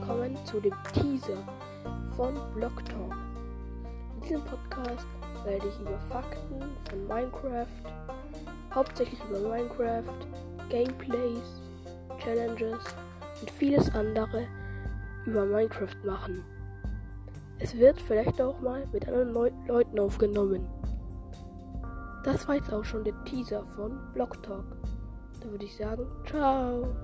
willkommen zu dem Teaser von Block Talk. In diesem Podcast werde ich über Fakten von Minecraft, hauptsächlich über Minecraft, Gameplays, Challenges und vieles andere über Minecraft machen. Es wird vielleicht auch mal mit anderen Leu Leuten aufgenommen. Das war jetzt auch schon der Teaser von Block Talk. Dann würde ich sagen, ciao.